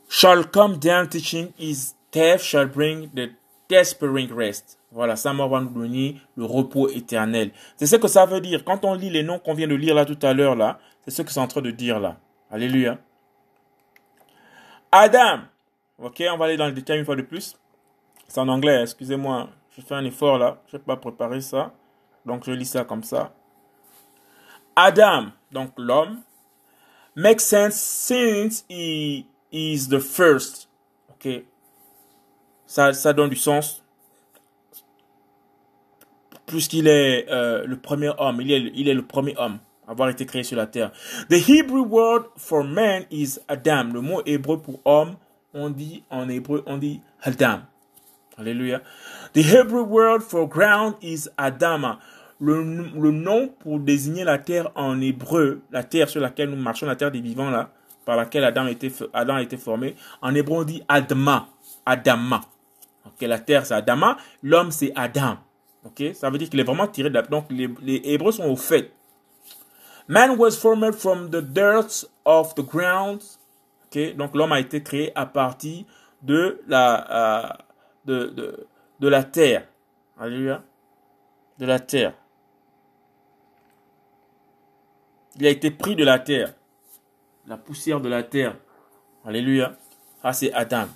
shall come down teaching his death shall bring the despairing rest. Voilà, sa mort va nous donner le repos éternel. C'est ce que ça veut dire. Quand on lit les noms qu'on vient de lire là tout à l'heure là, c'est ce que c'est en train de dire là. Alléluia. Adam. Ok, on va aller dans le détail une fois de plus. C'est en anglais, excusez-moi. Je fais un effort là. Je n'ai pas préparé ça. Donc je lis ça comme ça. Adam, donc l'homme, makes sense since he is the first. Ok. Ça, ça donne du sens. Puisqu'il est euh, le premier homme. Il est, le premier homme à avoir été créé sur la terre. The Hebrew word for man is Adam. Le mot hébreu pour homme, on dit en hébreu, on dit Adam. Alléluia. The Hebrew word for ground is Adama. Le, nom pour désigner la terre en hébreu, la terre sur laquelle nous marchons, la terre des vivants là, par laquelle Adam, était, a été formé. En hébreu, on dit Adama. Adama. Ok, la terre, c'est Adama. L'homme, c'est Adam. Ok, ça veut dire qu'il est vraiment tiré de Donc, les, les Hébreux sont au fait. Man was formed from the dirt of the ground. Ok, donc l'homme a été créé à partir de la, euh, de, de, de la terre. Alléluia. De la terre. Il a été pris de la terre la poussière de la terre. Alléluia. Ah, c'est Adam.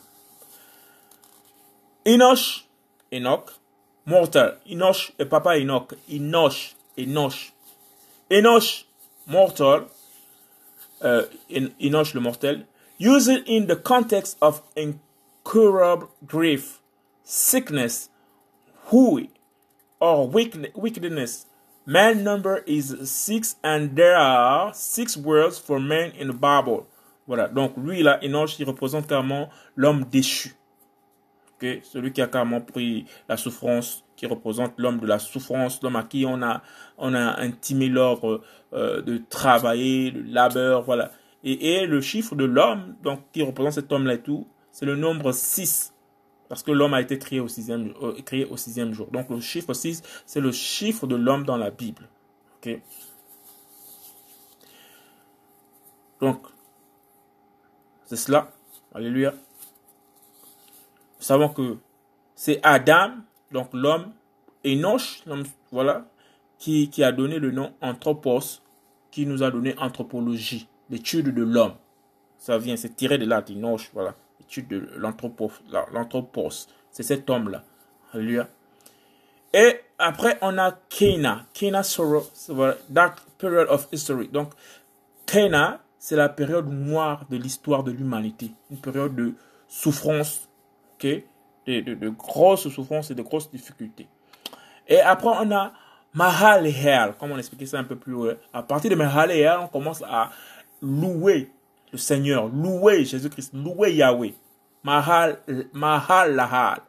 Enoch, Enoch, mortal. Enoch et papa Enoch. Enoch, Enoch. Enoch, mortal. Uh, Enoch le mortel. Used in the context of incurable grief, sickness, who or wickedness, Man number is six and there are six words for man in the Bible. Voilà, donc lui là, Enoch, il représente clairement l'homme déchu. Celui qui a carrément pris la souffrance, qui représente l'homme de la souffrance, l'homme à qui on a, on a intimé l'ordre euh, de travailler, le labeur, voilà. Et, le chiffre de l'homme, donc qui représente cet homme-là tout, c'est le nombre 6. Parce que l'homme a été créé au, sixième, euh, créé au sixième jour. Donc le chiffre 6, c'est le chiffre de l'homme dans la Bible. ok Donc, c'est cela. Alléluia. Nous savons que c'est Adam, donc l'homme, Enoch, voilà, qui, qui a donné le nom anthropos, qui nous a donné anthropologie, l'étude de l'homme. Ça vient, c'est tiré de là, Enoch, voilà, l'étude de l'anthropos. C'est cet homme-là. Alléluia. Et après, on a Kena. Kena Sorrow, Dark Period of History. Donc, Kena, c'est la période noire de l'histoire de l'humanité. Une période de souffrance, de, grosses souffrances et de grosses difficultés. Et après, on a Mahal comme on expliquait ça un peu plus haut. À partir de Mahal on commence à louer le Seigneur, louer Jésus-Christ, louer Yahweh. Mahal, Mahal Lahal.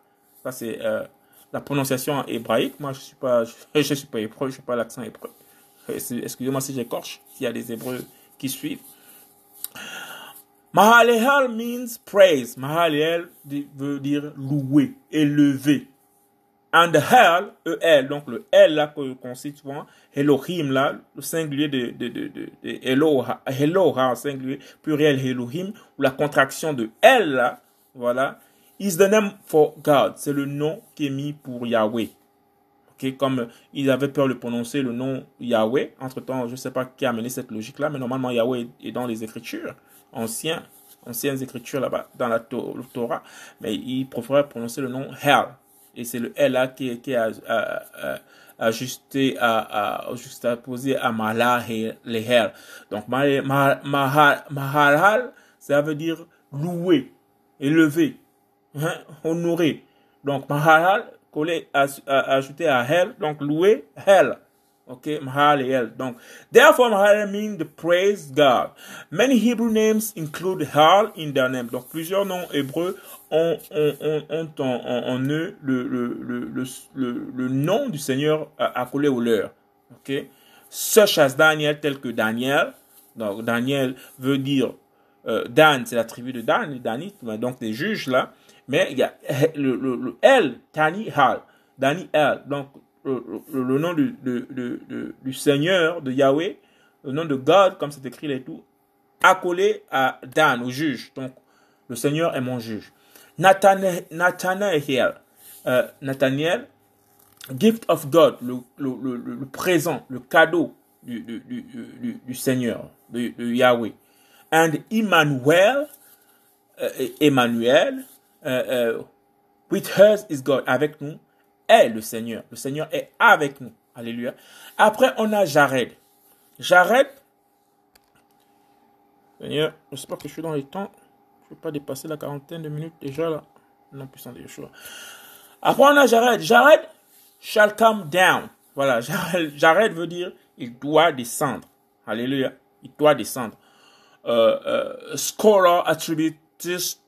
Ça, c'est euh, la prononciation hébraïque. Moi, je suis pas, <laughs> je, suis pas hébreu, je suis pas l'accent hébreu. Excusez-moi si j'écorche, s'il y a des hébreux qui suivent. Mahalehal means praise. Mahalehal veut dire louer, élever. And hell, E-L, donc le L là cite souvent, Elohim là, le singulier de, de, de, de, de Eloha, Eloha, singulier, pluriel Elohim, ou la contraction de L là, voilà, is the name for God. C'est le nom qui est mis pour Yahweh. Ok, comme ils avaient peur de prononcer le nom Yahweh, entre temps, je ne sais pas qui a amené cette logique là, mais normalement Yahweh est dans les Écritures anciens, anciennes écritures là-bas, dans la Torah, mais il préférait prononcer le nom Hell. Et c'est le L qui, qui est ajusté à, à, juxtaposé à Malah et les Hell. Donc, Mahal, ça veut dire louer, élever, hein, honorer. Donc, Mahal, collé, ajouté à Hell, donc louer, Hell. Okay, Mahaleel. Donc, therefore, Mahaleel means the praise God. Many Hebrew names include Hal in their name. Donc, plusieurs noms hébreux ont, ont, ont, ont en, eux le, le, le, le, nom du Seigneur accolé au leur. Ok, such as Daniel, tel que Daniel. Donc, Daniel veut dire euh, Dan, c'est la tribu de Dan, les Danites, donc les juges là. Mais il y a le, le, le El, Tani Hal, Dani El. Donc, le, nom du, Seigneur, de Yahweh, le nom de God, comme c'est écrit et tout, accolé à Dan, au juge. Donc, le Seigneur est mon juge. Nathanael, euh, Nathaniel, gift of God, le, présent, le cadeau du, Seigneur, de, Yahweh. And Emmanuel, euh, Emmanuel, euh, euh, with us is God, avec nous, est le Seigneur. Le Seigneur est avec nous. Alléluia. Après, on a Jared. Jared, Seigneur, j'espère que je suis dans les temps. Je ne vais pas dépasser la quarantaine de minutes déjà là. Non, puissant de Yeshua. Après, on a Jared. Jared shall come down. Voilà, <laughs> Jared, veut dire il doit descendre. Alléluia. Il doit descendre. Uh, uh, scholar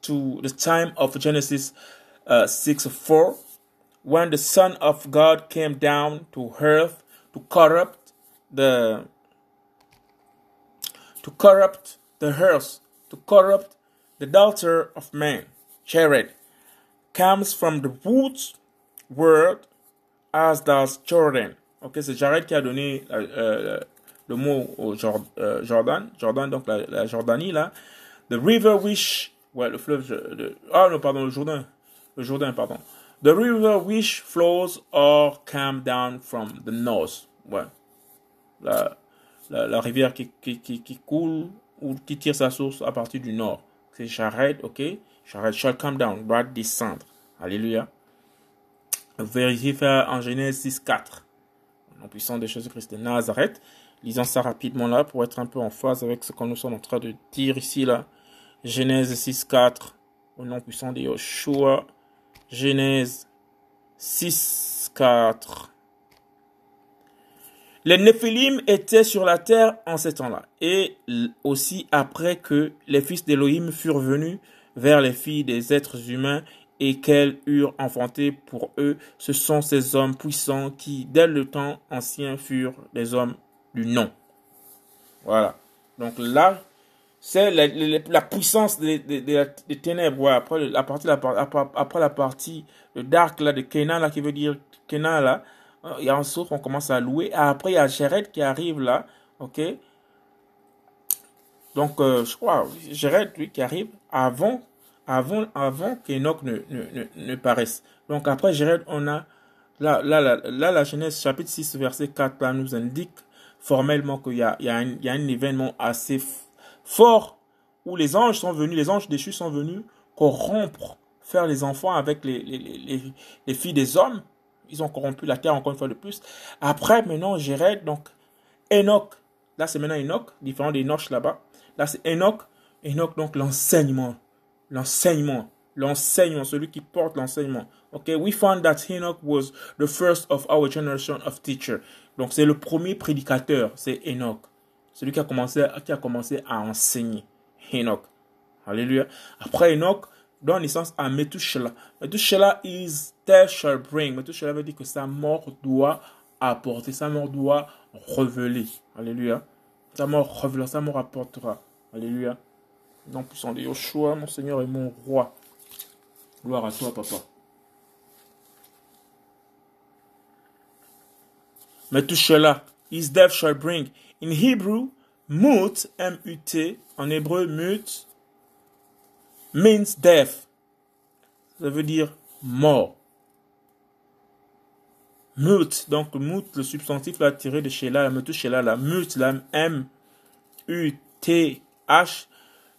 to the time of Genesis uh, 6 4 when the Son of God came down to earth to corrupt the to corrupt the earth, to corrupt the daughter of man, Jared, comes from the woods word as does Jordan. Ok, c'est Jared qui a donné euh, euh, le mot au euh, Jordan, Jordan donc la, la, Jordanie là. The river which, ouais, le fleuve, de, ah non pardon, le Jourdain, le Jourdain pardon. The river which flows or come down from the north. Ouais. La, la, rivière qui, qui, qui, coule ou qui tire sa source à partir du nord. C'est Jared, ok? Jared shall come down, doit descendre. Alléluia. Vérifiez en Genèse 6, 4. En puissant de Jésus-Christ de Nazareth. Lisons ça rapidement là pour être un peu en phase avec ce que nous sommes en train de dire ici là. Genèse 6, 4. Au nom puissant de Yeshua. Genèse 6, 4. Les Néphilim étaient sur la terre en ce temps-là, et aussi après que les fils d'Élohim furent venus vers les filles des êtres humains et qu'elles eurent enfanté pour eux, ce sont ces hommes puissants qui, dès le temps ancien, furent des hommes du nom. Voilà. Donc là, c'est la, puissance des, ténèbres. après, la partie, après, la partie, le dark là, de Kenan, là, qui veut dire Kenan, là, il y a un saut qu'on commence à louer. Après, il y a Jared qui arrive là. Ok. Donc, euh, je crois, Jared, lui, qui arrive avant avant, avant qu'Enoch ne, ne, ne, paraisse. Donc après Jéred, on a là, là, là, là, la Genèse chapitre 6 verset 4 là, nous indique formellement qu'il y a, il y, a un, il y a un événement assez fort où les anges sont venus, les anges déchus sont venus corrompre, faire les enfants avec les, les, les, les filles des hommes. Ils ont corrompu la terre encore une fois de plus. Après, maintenant, Jéred, donc Enoch, là c'est maintenant Enoch, différent des Noches là-bas. Là c'est Enoch, Enoch, donc l'enseignement l'enseignement, l'enseignement, celui qui porte l'enseignement. Ok, we found that Enoch was the first of our generation of teacher. Donc c'est le premier prédicateur, c'est Enoch, celui qui a commencé, qui a commencé à enseigner. Enoch. Alléluia. Après Enoch donne naissance à Methuselah. Methuselah is death shall bring. Methuselah veut dire que sa mort doit apporter, sa mort doit révéler. Alléluia. Sa mort révélera, sa mort apportera. Alléluia. Dans puissant de Yoshua, mon Seigneur et mon roi. Gloire à toi, papa. Metushala, his death shall bring. In Hebrew, mut, M-U-T, en hébreu, mut, means death. Ça veut dire mort. Mut, donc mut, le substantif là tiré de Shela, la metushela, la mut, la M-U-T-H,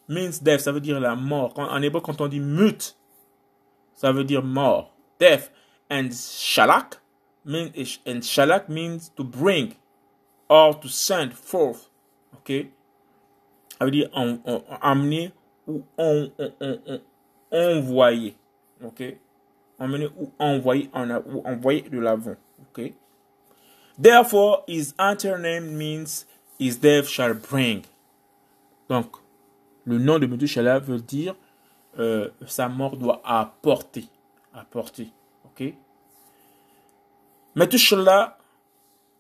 means death, ça veut dire la mort. en hébreu, quand on dit mut, ça veut dire mort. Death. And shalak, mean, and shalak means to bring or to send forth. Ok? Ça veut dire amener ou envoyer. Ok? Emmener ou envoyer, ou envoyer de l'avant. Ok? Therefore, his name means his death shall bring. Donc, le nom de Methuselah veut dire euh, sa mort doit apporter. Apporter. Ok? Methuselah,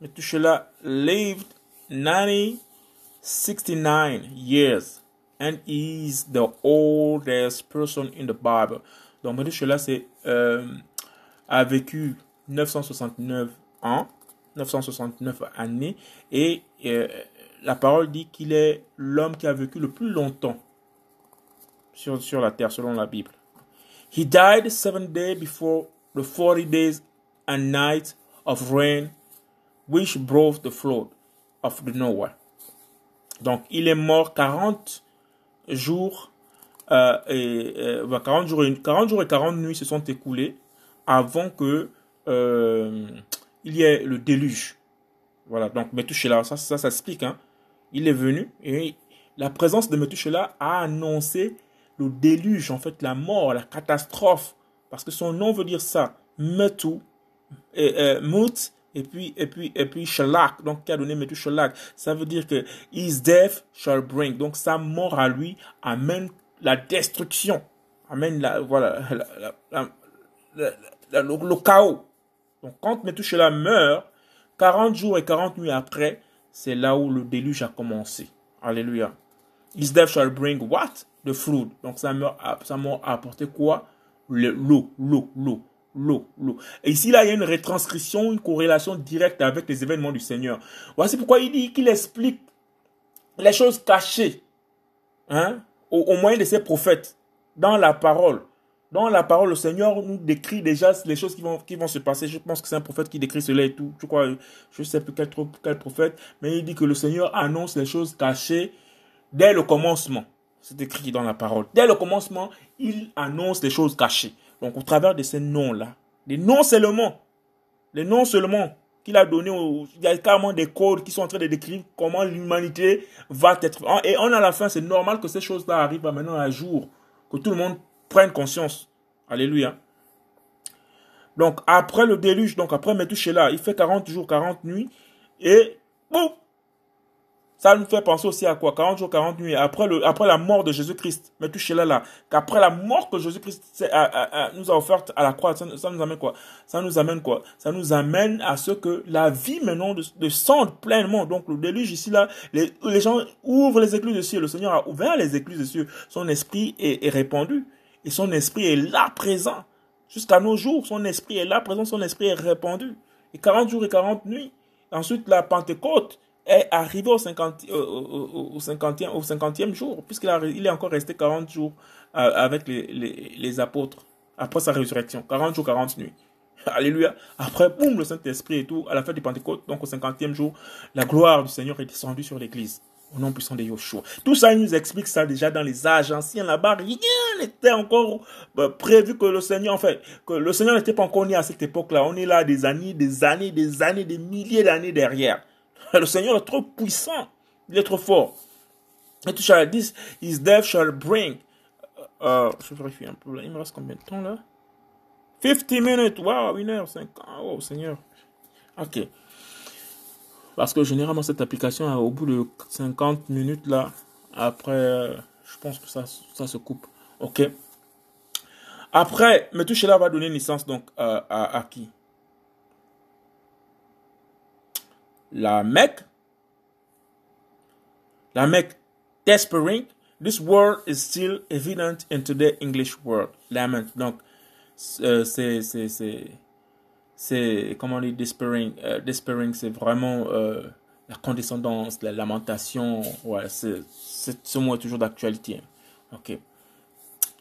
Methuselah lived 69 years and is the oldest person in the Bible. Donc Methuselah euh, a vécu 969 ans, 969 années et euh, la parole dit qu'il est l'homme qui a vécu le plus longtemps sur, sur la terre, selon la Bible. He died seven days before the 40 days and nights of rain which brought the flood of the Noah. Donc, il est mort 40 jours, euh, et, 40, euh, jours et, 40 jours et 40 nuits se sont écoulés avant que euh, il y ait le déluge. Voilà, donc là, ça, ça, ça explique, hein il est venu et la présence de Methuselah a annoncé le déluge, en fait, la mort, la catastrophe. Parce que son nom veut dire ça. Metu, et, euh, et puis, et puis, et puis Shalak, donc qui a donné Methuselah. Ça veut dire que his shall bring. Donc sa mort à lui amène la destruction. Amène la, voilà, le, chaos. Donc quand Methuselah meurt, 40 jours et 40 nuits après, c'est là où le déluge a commencé. Alléluia. His shall bring what? The fruit. Donc sa mort a, apporté quoi? L'eau, l'eau, l'eau, l'eau, l'eau. Et ici, là, il y a une retranscription, une corrélation directe avec les événements du Seigneur. Voici pourquoi il dit qu'il explique les choses cachées hein, au moyen de ses prophètes dans la parole. Dans la parole, le Seigneur nous décrit déjà les choses qui vont, se passer. Je pense que c'est un prophète qui décrit cela et tout. Je crois, je ne sais plus quel, quel prophète, mais il dit que le Seigneur annonce les choses cachées dès le commencement. C'est écrit dans la parole. Dès le commencement, il annonce les choses cachées. Donc, au travers de ces noms-là, les noms seulement, les noms seulement qu'il a donné, il y a carrément des codes qui sont en train de décrire comment l'humanité va être. Et on à la fin, c'est normal que ces choses-là arrivent maintenant à jour, que tout le monde prennent conscience. Alléluia. Donc, après le déluge, donc après là, il fait 40 jours, 40 nuits, et boum, Ça nous fait penser aussi à quoi? 40 jours, 40 nuits. Après, le, après la mort de Jésus-Christ. Mais touchez là, là. Qu'après la mort que Jésus-Christ nous a offerte à la croix, ça, nous amène quoi? Ça nous amène quoi? Ça nous amène à ce que la vie maintenant descende pleinement. Donc le déluge ici, là, les, gens ouvrent les écluses de cieux. Le Seigneur a ouvert les écluses de cieux. Son esprit est, est répandu. Et son esprit est là présent. Jusqu'à nos jours, son esprit est là présent, son esprit est répandu. Et 40 jours et 40 nuits. Ensuite, la Pentecôte est arrivé au 50, au, au, 50e, au 50e jour, puisqu'il il est encore resté 40 jours euh, avec les, les, les, apôtres, après sa résurrection. 40 jours, 40 nuits. <laughs> Alléluia. Après, boum, le Saint-Esprit et tout, à la fin du Pentecôte, donc au 50e jour, la gloire du Seigneur est descendue sur l'Église. Au nom puissant de Yoshua. Tout ça, il nous explique ça déjà dans les âges anciens. Là-bas, rien n'était encore euh, prévu que le Seigneur, en fait, que le Seigneur n'était pas encore né à cette époque-là. On est là des années, des années, des années, des milliers d'années derrière. Le Seigneur est trop puissant. Il est trop fort. Et tout shall this, his death shall bring. Euh, je vérifie un peu. Il me reste combien de temps là? 50 minutes. Wow, 1 heure 5 Oh, Seigneur. Ok. Parce que généralement, cette application, au bout de 50 minutes là, après, euh, je pense que ça, ça se coupe. Ok. Après, là va donner naissance donc euh, à qui? La Mecque, la Mecque despairing, this word is still evident in the English word, lament. Donc, euh, c'est, c'est, c'est, c'est, comment on dit, despairing, euh, despairing, c'est vraiment euh, la condescendance, la lamentation, ouais, c'est, ce mot est toujours d'actualité. Hein. Ok.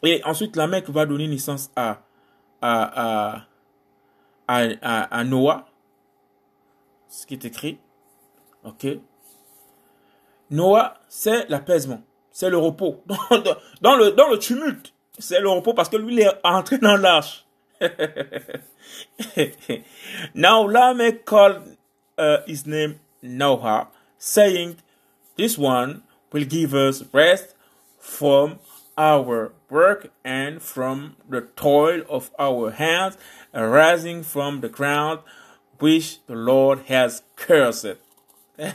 Et ensuite, la Mecque va donner naissance à, à, à, à, à Noah, ce qui est écrit. Ok Noah, c'est l'apaisement, c'est le repos. <laughs> Dans, le, dans le tumulte, c'est le repos parce que lui, il est entré dans l'arche. <laughs> Now Lamech called uh, his name Noah, saying, This one will give us rest from our work and from the toil of our hands, arising from the ground which the Lord has cursed. <laughs>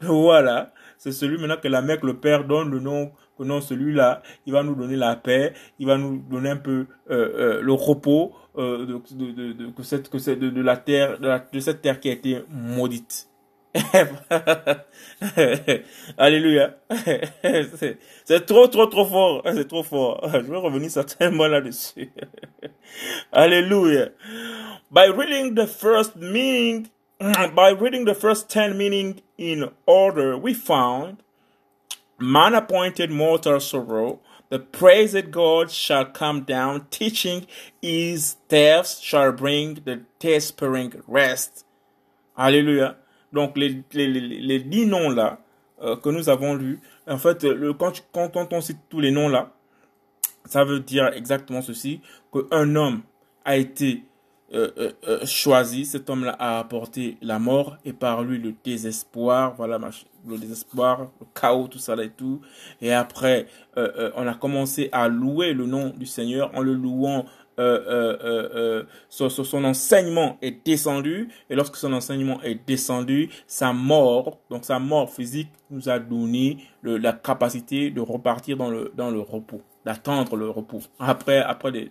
voilà, c'est celui maintenant que la mère, le Père donne le nom, que non, celui-là, il va nous donner la paix, il va nous donner un peu euh, euh, le repos euh, de, de, de, de, de la terre, de cette terre qui a été maudite. <laughs> Alléluia. <laughs> C'est trop, trop, trop fort. C'est trop fort. <laughs> Je vais revenir certainement là-dessus. Alléluia. By reading the first meaning <clears throat> by reading the first 10 meaning in order, we found man appointed mortal sorrow, the praised God shall come down, teaching his thefts shall bring the despairing rest. Alléluia. Donc les, dix noms là euh, que nous avons lus, en fait, le, quand, quand, on cite tous les noms là, ça veut dire exactement ceci, qu'un homme a été euh, euh, choisi, cet homme-là a apporté la mort et par lui le désespoir, voilà le désespoir, le chaos, tout ça là et tout. Et après, on a commencé à louer le nom du Seigneur en le louant. Son, son, enseignement est descendu et lorsque son enseignement est descendu, sa mort, donc sa mort physique, nous a donné la capacité de repartir dans le repos, d'attendre le repos après après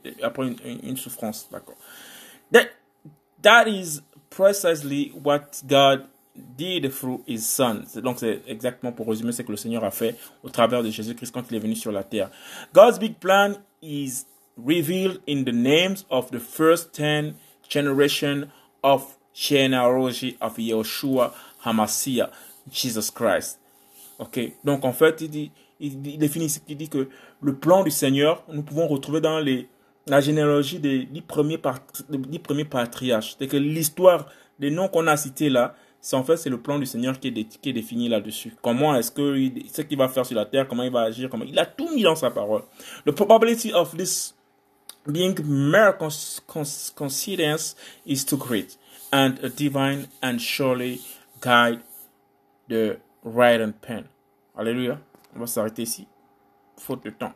une souffrance, d'accord. That, that is precisely what God did through his son. Donc c'est exactement pour résumer ce que le Seigneur a fait au travers de Jésus-Christ quand il est venu sur la terre. God's big plan is revealed in the names of the first ten generation of genealogy of Yeshua Hamashiach, Jesus Christ. Ok, donc en fait il dit, il définit ce qu'il dit que le plan du Seigneur, nous pouvons retrouver dans la généalogie des dix premiers, patriarches. C'est que l'histoire des noms qu'on a cités là, c'est en fait c'est le plan du Seigneur qui est, qui est défini là-dessus. Comment est-ce que ce qu'il va faire sur la terre, comment il va agir, comment il a tout mis dans sa parole. The probability of this being mere coincidence is too great, and a divine and surely guide the right and pen. Alléluia. On va s'arrêter ici. Faute de temps.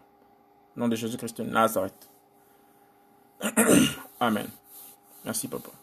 Nom de Jésus-Christ de Nazareth. <coughs> Amen. Merci, papa.